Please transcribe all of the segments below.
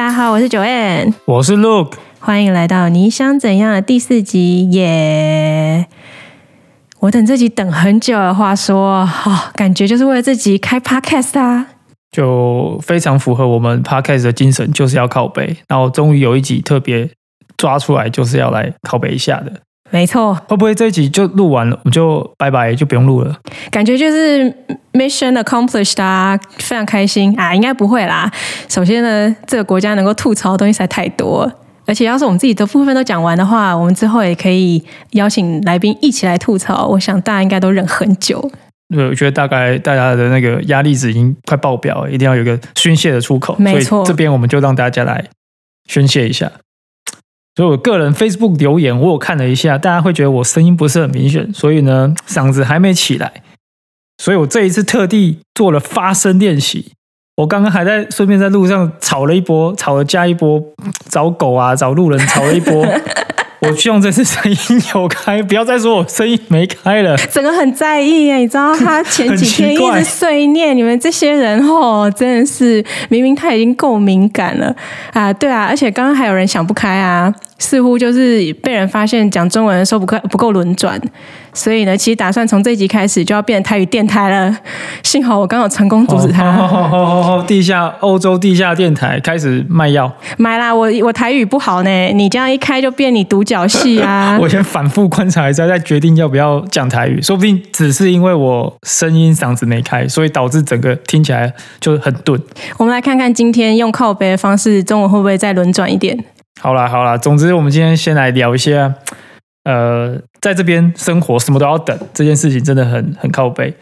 大家好，我是九 N，我是 Look，欢迎来到你想怎样的第四集耶！我等这集等很久了，话说，哦，感觉就是为了这集开 Podcast 啊，就非常符合我们 Podcast 的精神，就是要靠背。然后终于有一集特别抓出来，就是要来靠背一下的。没错，会不会这一集就录完了，我们就拜拜，就不用录了？感觉就是 mission accomplished 啊，非常开心啊！应该不会啦。首先呢，这个国家能够吐槽的东西实在太多，而且要是我们自己的部分都讲完的话，我们之后也可以邀请来宾一起来吐槽。我想大家应该都忍很久。对，我觉得大概大家的那个压力值已经快爆表，了，一定要有一个宣泄的出口。没错，这边我们就让大家来宣泄一下。所以我个人 Facebook 留言，我有看了一下，大家会觉得我声音不是很明显，所以呢，嗓子还没起来，所以我这一次特地做了发声练习。我刚刚还在顺便在路上吵了一波，吵了加一波，找狗啊，找路人吵了一波。我希望这次声音有开，不要再说我声音没开了。整个很在意耶，你知道他前几天一直碎念，你们这些人哦，真的是明明他已经够敏感了啊，对啊，而且刚刚还有人想不开啊。似乎就是被人发现讲中文的时候不够不够轮转，所以呢，其实打算从这集开始就要变台语电台了。幸好我刚好成功阻止他。地下欧洲地下电台开始卖药，买啦！我我台语不好呢，你这样一开就变你独角戏啊！我先反复观察一下，再决定要不要讲台语。说不定只是因为我声音嗓子没开，所以导致整个听起来就很钝。我们来看看今天用靠背的方式，中文会不会再轮转一点？好啦好啦，总之我们今天先来聊一下，呃，在这边生活什么都要等这件事情真的很很靠背。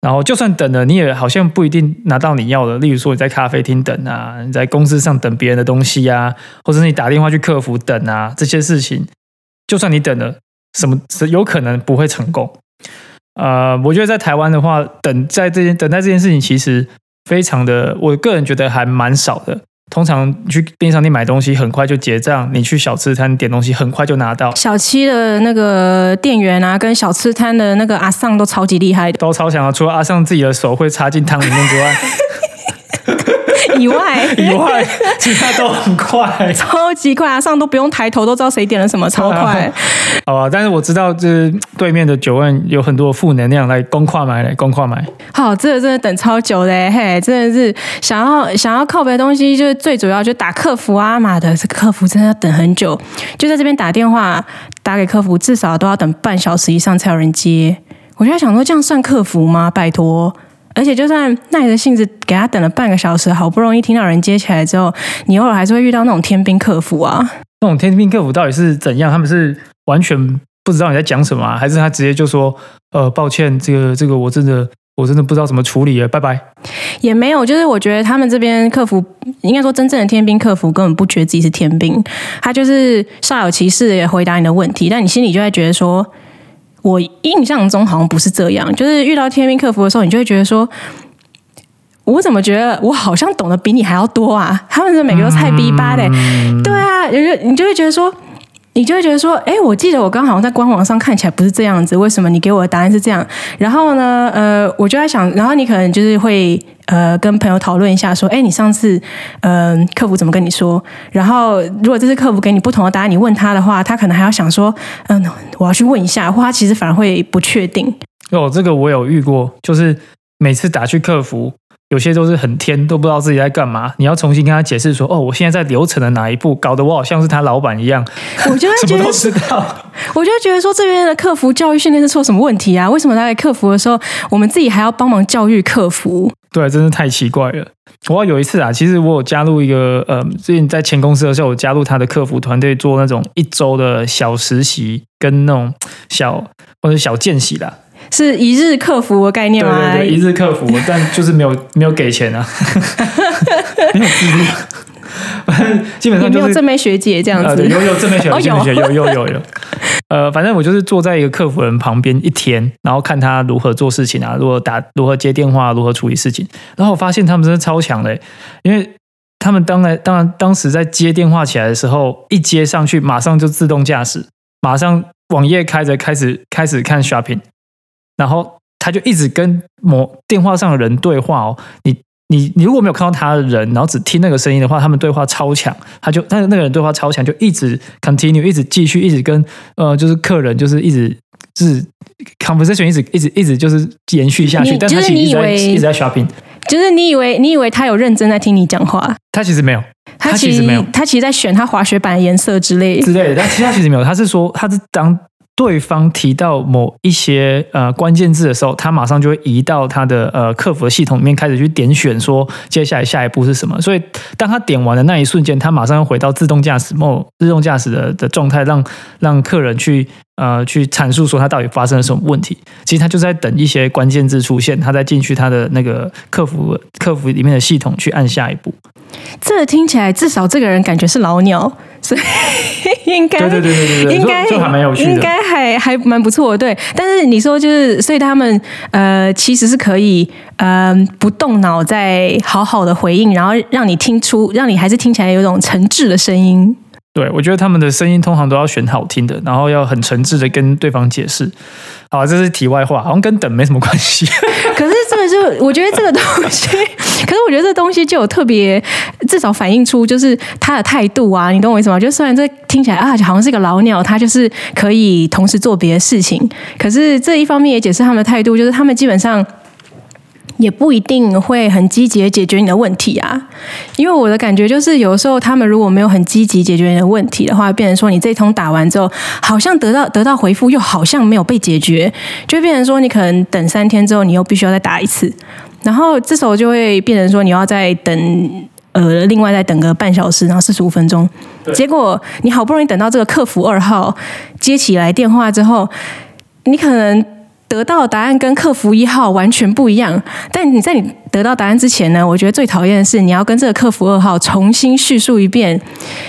然后就算等了，你也好像不一定拿到你要的。例如说你在咖啡厅等啊，你在公司上等别人的东西啊，或者你打电话去客服等啊，这些事情，就算你等了，什么有可能不会成功。呃，我觉得在台湾的话，等在这件等待这件事情，其实非常的，我个人觉得还蛮少的。通常去便利商店买东西，很快就结账；你去小吃摊点东西，很快就拿到。小七的那个店员啊，跟小吃摊的那个阿尚都超级厉害的，都超强啊！除了阿尚自己的手会插进汤里面之外。以外，以外，其他都很快，超级快啊！上都不用抬头，都知道谁点了什么，超快。好啊，但是我知道，就是对面的九万有很多负能量来公跨买，来公跨买。好，这个真的等超久嘞，嘿，真的是想要想要靠别的东西，就是最主要就打客服啊妈的，这客服真的要等很久，就在这边打电话打给客服，至少都要等半小时以上才有人接。我就在想说，这样算客服吗？拜托。而且，就算耐着性子给他等了半个小时，好不容易听到人接起来之后，你偶尔还是会遇到那种天兵客服啊。那种天兵客服到底是怎样？他们是完全不知道你在讲什么，啊还是他直接就说：“呃，抱歉，这个这个我真的我真的不知道怎么处理了，拜拜。”也没有，就是我觉得他们这边客服应该说真正的天兵客服根本不觉得自己是天兵，他就是煞有其事的回答你的问题，但你心里就会觉得说。我印象中好像不是这样，就是遇到天命客服的时候，你就会觉得说，我怎么觉得我好像懂得比你还要多啊？他们是每个都菜逼吧的，对啊，你就你就会觉得说。你就会觉得说，哎，我记得我刚好像在官网上看起来不是这样子，为什么你给我的答案是这样？然后呢，呃，我就在想，然后你可能就是会呃跟朋友讨论一下，说，哎，你上次嗯客服怎么跟你说？然后如果这次客服给你不同的答案，你问他的话，他可能还要想说，嗯，我要去问一下，或他其实反而会不确定。哦，这个我有遇过，就是每次打去客服。有些都是很天，都不知道自己在干嘛。你要重新跟他解释说：“哦，我现在在流程的哪一步，搞得我好像是他老板一样。”我就 什么都知道。我就觉得说，这边的客服教育训练是出什么问题啊？为什么在客服的时候，我们自己还要帮忙教育客服？对，真是太奇怪了。我有一次啊，其实我有加入一个呃，最近在前公司的时候，我加入他的客服团队，做那种一周的小实习，跟那种小或者小见习啦。是一日客服的概念吗？对对对，一日客服，但就是没有没有给钱啊，没有资助，反正基本上就是正妹学姐这样子，有有 正妹学姐，有。有有有有，呃，反正我就是坐在一个客服人旁边一天，然后看他如何做事情啊，如何打，如何接电话，如何处理事情，然后我发现他们真的超强的，因为他们当然当然当时在接电话起来的时候，一接上去马上就自动驾驶，马上网页开着开始开始看 shopping。然后他就一直跟某电话上的人对话哦，你你你如果没有看到他的人，然后只听那个声音的话，他们对话超强，他就但是那个人对话超强，就一直 continue，一直继续，一直跟呃就是客人就是一直就是 conversation 一直一直一直就是延续下去，但他就是其实一直在你以为一直在 shopping，就是你以为你以为他有认真在听你讲话，他其实没有，他其实其实没有。他其实在选他滑雪板的颜色之类。之类的，但其实他其实没有，他是说他是当对方提到某一些呃关键字的时候，他马上就会移到他的呃客服的系统里面开始去点选说接下来下一步是什么。所以当他点完的那一瞬间，他马上要回到自动驾驶模自动驾驶的的状态，让让客人去呃去阐述说他到底发生了什么问题。其实他就在等一些关键字出现，他再进去他的那个客服客服里面的系统去按下一步。这听起来至少这个人感觉是老鸟，所以 应该对对对对对对，应该就就还蛮有趣的。应该还还蛮不错的，对。但是你说就是，所以他们呃其实是可以呃不动脑再好好的回应，然后让你听出，让你还是听起来有一种诚挚的声音。对，我觉得他们的声音通常都要选好听的，然后要很诚挚的跟对方解释。好，这是题外话，好像跟等没什么关系。可是这个就，我觉得这个东西，可是我觉得这东西就有特别，至少反映出就是他的态度啊，你懂我意思吗？就虽然这听起来啊，好像是一个老鸟，他就是可以同时做别的事情，可是这一方面也解释他们的态度，就是他们基本上。也不一定会很积极的解决你的问题啊，因为我的感觉就是，有时候他们如果没有很积极解决你的问题的话，变成说你这一通打完之后，好像得到得到回复，又好像没有被解决，就变成说你可能等三天之后，你又必须要再打一次，然后这时候就会变成说你要再等。呃，另外再等个半小时，然后四十五分钟，结果你好不容易等到这个客服二号接起来电话之后，你可能得到的答案跟客服一号完全不一样。但你在你得到答案之前呢，我觉得最讨厌的是你要跟这个客服二号重新叙述一遍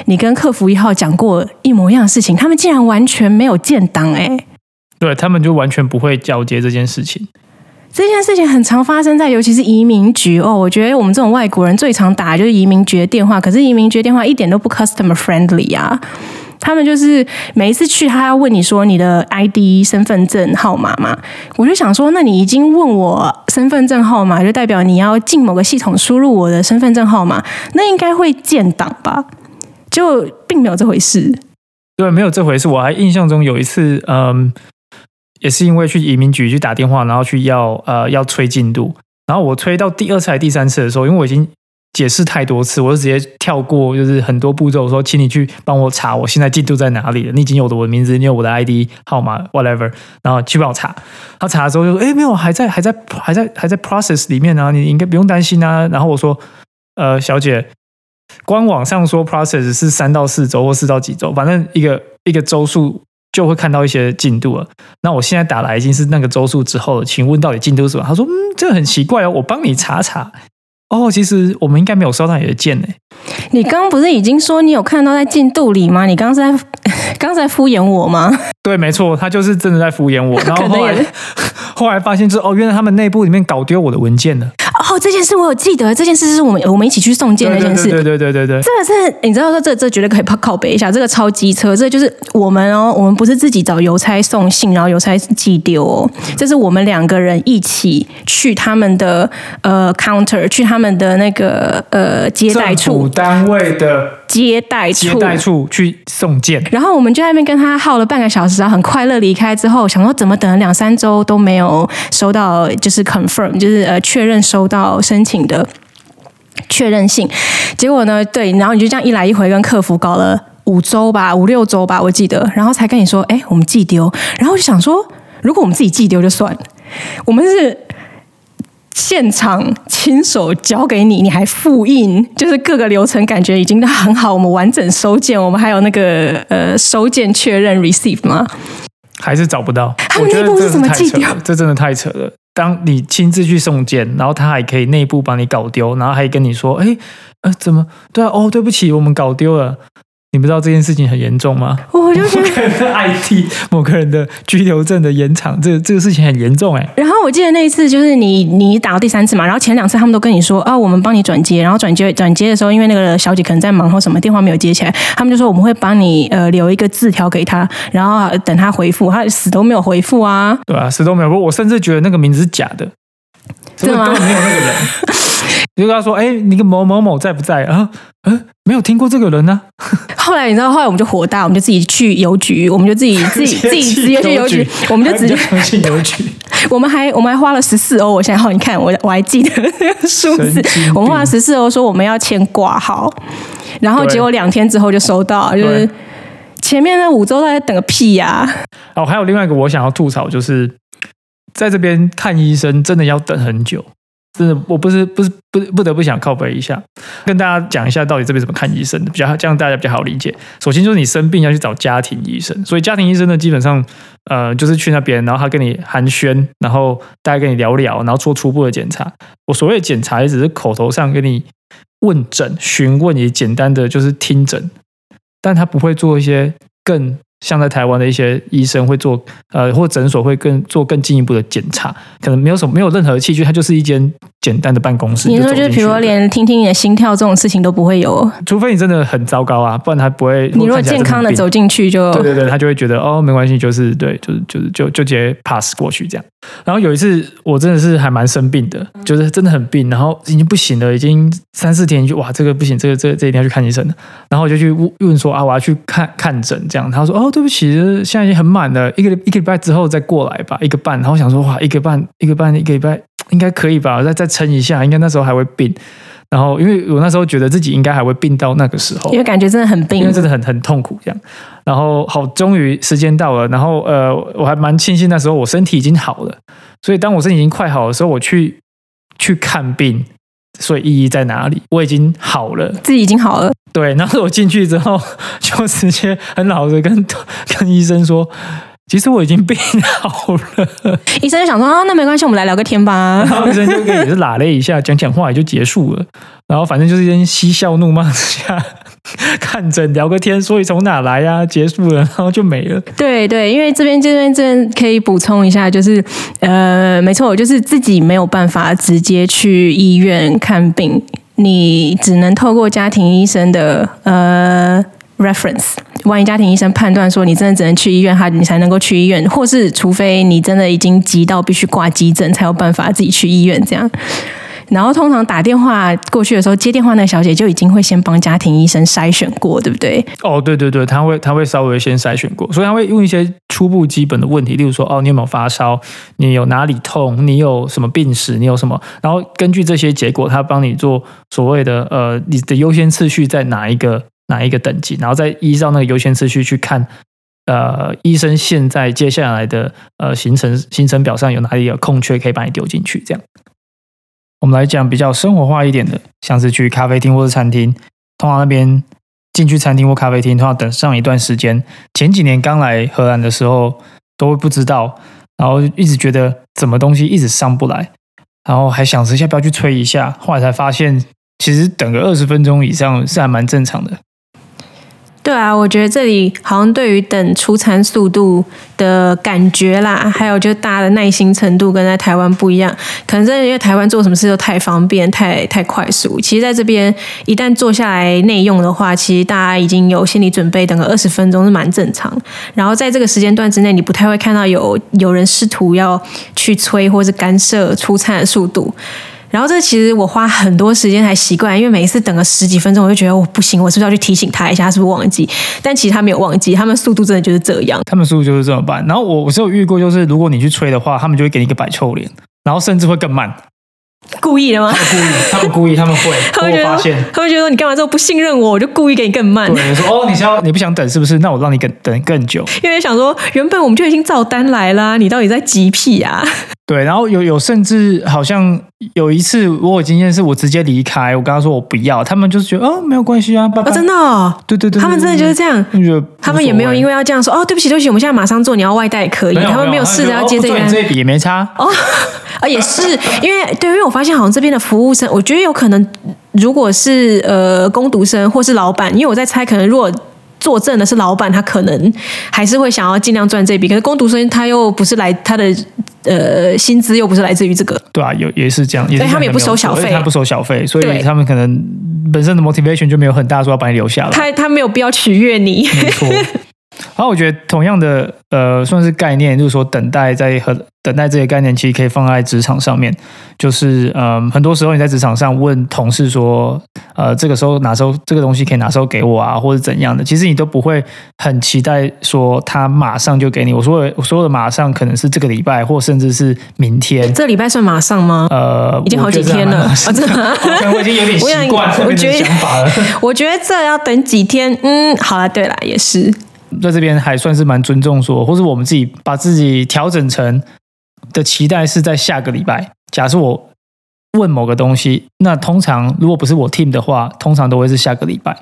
你跟客服一号讲过一模一样的事情，他们竟然完全没有建档哎、对他们就完全不会交接这件事情。这件事情很常发生在，尤其是移民局哦。我觉得我们这种外国人最常打的就是移民局的电话，可是移民局的电话一点都不 customer friendly 啊。他们就是每一次去，他要问你说你的 ID 身份证号码嘛，我就想说，那你已经问我身份证号码，就代表你要进某个系统输入我的身份证号码，那应该会建档吧？就并没有这回事。对，没有这回事。我还印象中有一次，嗯，也是因为去移民局去打电话，然后去要呃要催进度，然后我催到第二次还第三次的时候，因为我已经解释太多次，我就直接跳过，就是很多步骤，说请你去帮我查我现在进度在哪里了。你已经有了我的名字，你有我的 ID 号码，whatever，然后去帮我查。他查的时候就说：“哎，没有，还在还在还在还在 process 里面啊，你应该不用担心啊。”然后我说：“呃，小姐。”官网上说 process 是三到四周或四到几周，反正一个一个周数就会看到一些进度了。那我现在打来已经是那个周数之后了，请问到底进度是什么？他说：“嗯，这个很奇怪哦，我帮你查查。”哦，其实我们应该没有收到你的件呢。你刚刚不是已经说你有看到在进度里吗？你刚在 刚才敷衍我吗？对，没错，他就是真的在敷衍我。然后后来后来发现就是哦，原来他们内部里面搞丢我的文件了。哦，这件事我有记得，这件事是我们我们一起去送件那件事。对对对对对对。这个是你知道说这这绝对可以靠靠背一下，这个超机车，这个就是我们哦，我们不是自己找邮差送信，然后邮差寄丢哦，这是我们两个人一起去他们的呃 counter，去他们的那个呃接待处，单位的接待处，接待处去送件，然后我们就在那边跟他耗了半个小时，然后很快乐离开之后，想说怎么等了两三周都没有收到，就是 confirm，就是呃确认收到申请的确认信。结果呢，对，然后你就这样一来一回跟客服搞了五周吧，五六周吧，我记得，然后才跟你说，哎，我们寄丢。然后我就想说，如果我们自己寄丢就算了，我们是。现场亲手交给你，你还复印，就是各个流程感觉已经很好。我们完整收件，我们还有那个呃收件确认 receive 吗？还是找不到。他们内部是怎么寄丢这真的太扯了。当你亲自去送件，然后他还可以内部帮你搞丢，然后还跟你说：“哎，呃，怎么？对啊，哦，对不起，我们搞丢了。”你不知道这件事情很严重吗？我就觉得某个人的 IT，某个人的居留证的延长，这这个事情很严重哎。然后我记得那一次就是你你打到第三次嘛，然后前两次他们都跟你说啊，我们帮你转接，然后转接转接的时候，因为那个小姐可能在忙或什么，电话没有接起来，他们就说我们会帮你呃留一个字条给他，然后等他回复，他死都没有回复啊。对啊，死都没有。我甚至觉得那个名字是假的。根本根本没有那个人。就跟他说：“哎，你个某某某在不在啊？嗯，没有听过这个人呢。”后来你知道，后来我们就火大，我们就自己去邮局，我们就自己 自己自己直接去邮局，我们就直接 去邮局。我们还我们还花了十四欧，我现在好，你看我我还记得那个数字，我们花了十四欧，说我们要签挂号，然后结果两天之后就收到，就是前面那五周在等个屁呀！哦，还有另外一个我想要吐槽，就是在这边看医生真的要等很久。真的，我不是不是不不得不想靠背一下，跟大家讲一下到底这边怎么看医生的，比较这样大家比较好理解。首先就是你生病要去找家庭医生，所以家庭医生呢，基本上呃就是去那边，然后他跟你寒暄，然后大家跟你聊聊，然后做初步的检查。我所谓的检查也只是口头上跟你问诊、询问，也简单的就是听诊，但他不会做一些更。像在台湾的一些医生会做，呃，或诊所会更做更进一步的检查，可能没有什么没有任何器具，它就是一间简单的办公室。你说就是，比如连听听你的心跳这种事情都不会有，除非你真的很糟糕啊，不然他不会。你如果健康的走进去就，对对对，他就会觉得哦没关系，就是对，就是就是就就直接 pass 过去这样。然后有一次我真的是还蛮生病的，就是真的很病，然后已经不行了，已经三四天就哇这个不行，这个这这一定要去看医生了。然后我就去问说啊我要去看看诊这样，他说哦。对不起，现在已经很满了，一个一个礼拜之后再过来吧，一个半。然后想说，哇，一个半，一个半，一个礼拜应该可以吧？再再撑一下，应该那时候还会病。然后，因为我那时候觉得自己应该还会病到那个时候，因为感觉真的很病，因为真的很很痛苦这样。然后，好，终于时间到了。然后，呃，我还蛮庆幸那时候我身体已经好了。所以，当我身体已经快好的时候，我去去看病。所以意义在哪里？我已经好了，自己已经好了。对，然后我进去之后，就直接很老实跟跟医生说，其实我已经病好了。医生就想说啊，那没关系，我们来聊个天吧。然后医生就也是拉了一下，讲讲话也就结束了。然后反正就是先嬉笑怒骂之下。看诊聊个天，所以从哪来呀？结束了，然后就没了。对对，因为这边这边这边可以补充一下，就是呃，没错，我就是自己没有办法直接去医院看病，你只能透过家庭医生的呃 reference。万一家庭医生判断说你真的只能去医院，他你才能够去医院，或是除非你真的已经急到必须挂急诊，才有办法自己去医院这样。然后通常打电话过去的时候，接电话那小姐就已经会先帮家庭医生筛选过，对不对？哦，对对对，他会他会稍微先筛选过，所以他会用一些初步基本的问题，例如说，哦，你有没有发烧？你有哪里痛？你有什么病史？你有什么？然后根据这些结果，他帮你做所谓的呃，你的优先次序在哪一个哪一个等级，然后再依照那个优先次序去看，呃，医生现在接下来的呃行程行程表上有哪里有空缺，可以把你丢进去，这样。我们来讲比较生活化一点的，像是去咖啡厅或者餐厅，通常那边进去餐厅或咖啡厅，通常等上一段时间。前几年刚来荷兰的时候，都会不知道，然后一直觉得什么东西一直上不来，然后还想着要不要去催一下，后来才发现，其实等个二十分钟以上是还蛮正常的。对啊，我觉得这里好像对于等出餐速度的感觉啦，还有就大家的耐心程度跟在台湾不一样。可能真的因为台湾做什么事都太方便、太太快速。其实在这边一旦坐下来内用的话，其实大家已经有心理准备，等个二十分钟是蛮正常。然后在这个时间段之内，你不太会看到有有人试图要去催或是干涉出餐的速度。然后这其实我花很多时间才习惯，因为每一次等个十几分钟，我就觉得我不行，我是不是要去提醒他一下，是不是忘记？但其实他没有忘记，他们速度真的就是这样。他们速度就是这么慢。然后我我是有遇过，就是如果你去催的话，他们就会给你一个摆臭脸，然后甚至会更慢。故意的吗？故意，他们故意，他们会。他们 发现，他们觉得你干嘛这么不信任我，我就故意给你更慢。对，说哦，你想要你不想等是不是？那我让你等等更久。因为想说，原本我们就已经照单来啦，你到底在急屁啊？对，然后有有甚至好像有一次我有经验，是我直接离开，我跟他说我不要，他们就是觉得哦没有关系啊，爸爸真的，对对对，他们真的就是这样，他们也没有因为要这样说哦，对不起对不起，我们现在马上做，你要外带可以，他们没有试着要接这个，这笔也没差。哦。啊，也是，因为对，因为我发现好像这边的服务生，我觉得有可能，如果是呃工读生或是老板，因为我在猜，可能如果坐镇的是老板，他可能还是会想要尽量赚这笔。可是工读生他又不是来他的呃薪资又不是来自于这个，对啊，有也是这样，所以他们也不收小费，他不收小费，所以他们可能本身的 motivation 就没有很大，说要把你留下来。他他没有必要取悦你，没错。然后我觉得同样的，呃，算是概念，就是说等待在和等待这些概念其实可以放在职场上面，就是嗯，很多时候你在职场上问同事说，呃，这个时候哪时候这个东西可以哪时候给我啊，或者怎样的，其实你都不会很期待说他马上就给你。我说的我说的马上可能是这个礼拜，或甚至是明天。这礼拜算马上吗？呃，已经好几天了，我真的，我已经有点习惯我觉得想法了。我觉得这要等几天。嗯，好了，对了，也是在这边还算是蛮尊重说，或是我们自己把自己调整成。的期待是在下个礼拜。假设我问某个东西，那通常如果不是我 team 的话，通常都会是下个礼拜。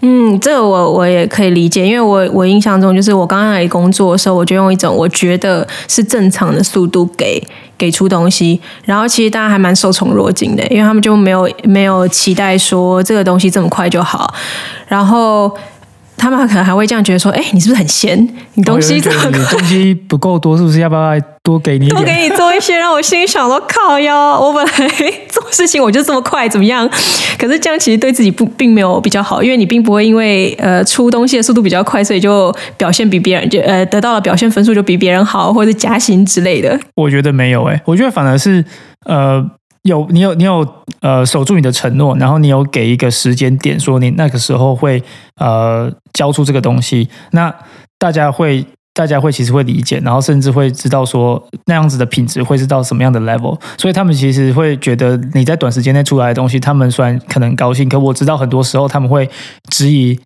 嗯，这个我我也可以理解，因为我我印象中就是我刚刚来工作的时候，我就用一种我觉得是正常的速度给给出东西，然后其实大家还蛮受宠若惊的，因为他们就没有没有期待说这个东西这么快就好，然后。他们可能还会这样觉得说：“哎，你是不是很闲？你东西这么 东西不够多，是不是要不要多给你多给你做一些？”让我心想：“说靠腰，我本来做事情我就这么快，怎么样？可是这样其实对自己不并没有比较好，因为你并不会因为呃出东西的速度比较快，所以就表现比别人就呃得到了表现分数就比别人好，或者加薪之类的。我觉得没有哎，我觉得反而是呃。有你有你有呃守住你的承诺，然后你有给一个时间点，说你那个时候会呃交出这个东西，那大家会大家会其实会理解，然后甚至会知道说那样子的品质会是到什么样的 level，所以他们其实会觉得你在短时间内出来的东西，他们虽然可能高兴，可我知道很多时候他们会质疑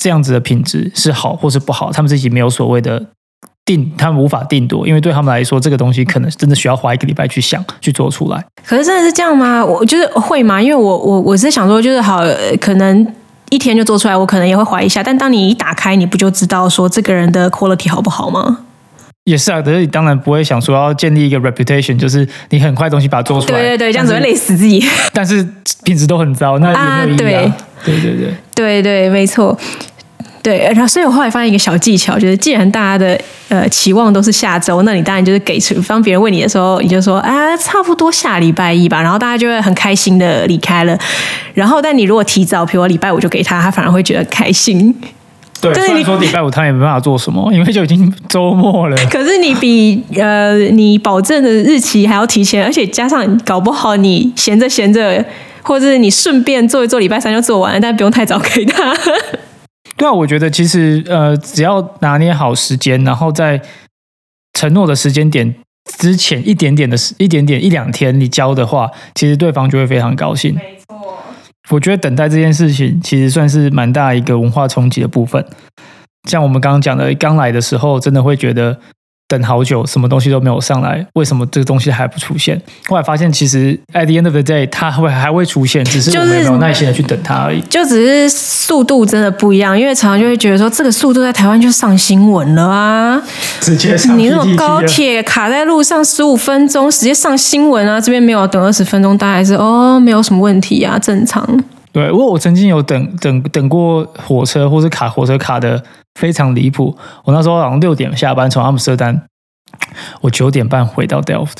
这样子的品质是好或是不好，他们自己没有所谓的。定他们无法定夺，因为对他们来说，这个东西可能真的需要花一个礼拜去想去做出来。可是真的是这样吗？我就是会吗？因为我我我是想说，就是好，可能一天就做出来，我可能也会怀疑一下。但当你一打开，你不就知道说这个人的 quality 好不好吗？也是啊，可是你当然不会想说要建立一个 reputation，就是你很快东西把它做出来，对对对，这样子会累死自己。但是 品质都很糟，那有没有意义啊？对对对，对对，没错。对，然后所以我后来发现一个小技巧，就是既然大家的呃期望都是下周，那你当然就是给出，当别人问你的时候，你就说啊，差不多下礼拜一吧，然后大家就会很开心的离开了。然后，但你如果提早，比如礼拜五就给他，他反而会觉得开心。对，虽然说礼拜五他也没办法做什么，因为就已经周末了。可是你比呃你保证的日期还要提前，而且加上搞不好你闲着闲着，或者你顺便做一做，礼拜三就做完了，但不用太早给他。对啊，我觉得其实呃，只要拿捏好时间，然后在承诺的时间点之前一点点的、一点点一两天你交的话，其实对方就会非常高兴。没错，我觉得等待这件事情其实算是蛮大一个文化冲击的部分。像我们刚刚讲的，刚来的时候真的会觉得。等好久，什么东西都没有上来，为什么这个东西还不出现？后来发现，其实 at the end of the day，它会还会出现，只是我们没有耐心的去等它而已。就只是速度真的不一样，因为常常就会觉得说，这个速度在台湾就上新闻了啊，直接上。你那种高铁卡在路上十五分钟，直接上新闻啊，这边没有等二十分钟，大概是哦，没有什么问题啊，正常。对，因为我曾经有等等等过火车，或是卡火车卡的。非常离谱！我那时候好像六点下班从阿姆斯特丹，我九点半回到 Delft，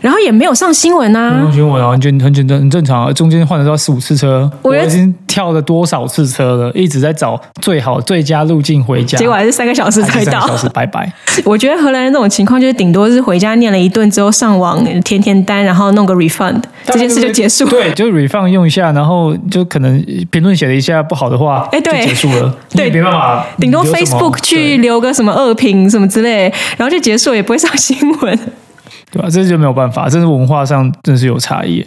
然后也没有上新闻啊，没有新闻啊，就很简单很正常啊。中间换了要四五次车，我已经跳了多少次车了，一直在找最好最佳路径回家，结果还是三个小时才到，小时拜拜。我觉得荷兰人这种情况就是顶多是回家念了一顿之后上网填填单，然后弄个 refund，这件事就结束。对，就 refund 用一下，然后就可能评论写了一下不好的话，哎，对，结束了。对，没办法，顶多 Facebook 去留个什么恶评什么之类，然后就结束，也不会上新闻。对吧？这就没有办法，这是文化上真是有差异。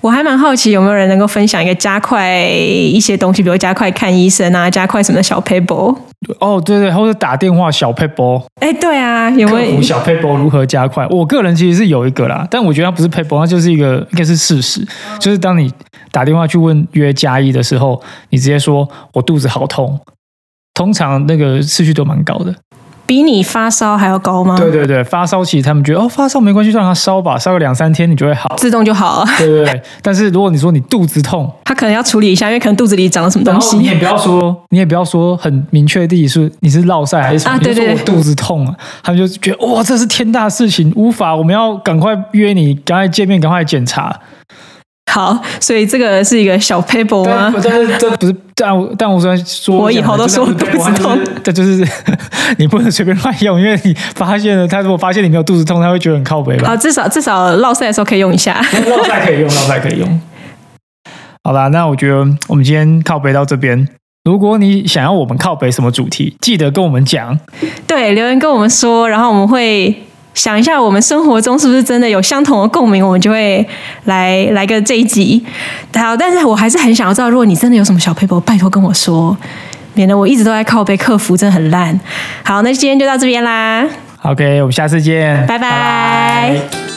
我还蛮好奇有没有人能够分享一个加快一些东西，比如加快看医生啊，加快什么小 paper。哦，对对，或者打电话小 paper。哎，对啊，有没有小 paper 如何加快？我个人其实是有一个啦，但我觉得它不是 paper，它就是一个应该是事实，就是当你打电话去问约加一的时候，你直接说我肚子好痛，通常那个次序都蛮高的。比你发烧还要高吗？对对对，发烧其实他们觉得哦，发烧没关系，就让它烧吧，烧个两三天你就会好，自动就好了。对对对，但是如果你说你肚子痛，他可能要处理一下，因为可能肚子里长了什么东西。你也不要说，你也不要说很明确地是你是落晒还是什么，你说我肚子痛啊，他们就觉得哇，这是天大事情，无法，我们要赶快约你，赶快见面，赶快检查。好，所以这个是一个小 paper 吗？但是这不是，但我但我虽然说，我以后都说肚子痛，这就是 你不能随便乱用，因为你发现了，他如果发现你没有肚子痛，他会觉得很靠北吧？好，至少至少落赛的时候可以用一下，落赛可以用，落赛可以用。好啦，那我觉得我们今天靠北到这边。如果你想要我们靠北什么主题，记得跟我们讲，对，留言跟我们说，然后我们会想一下，我们生活中是不是真的有相同的共鸣，我们就会来来个这一集。好，但是我还是很想要知道，如果你真的有什么小 paper，拜托跟我说，免得我一直都在靠背客服，真的很烂。好，那今天就到这边啦。OK，我们下次见，拜拜。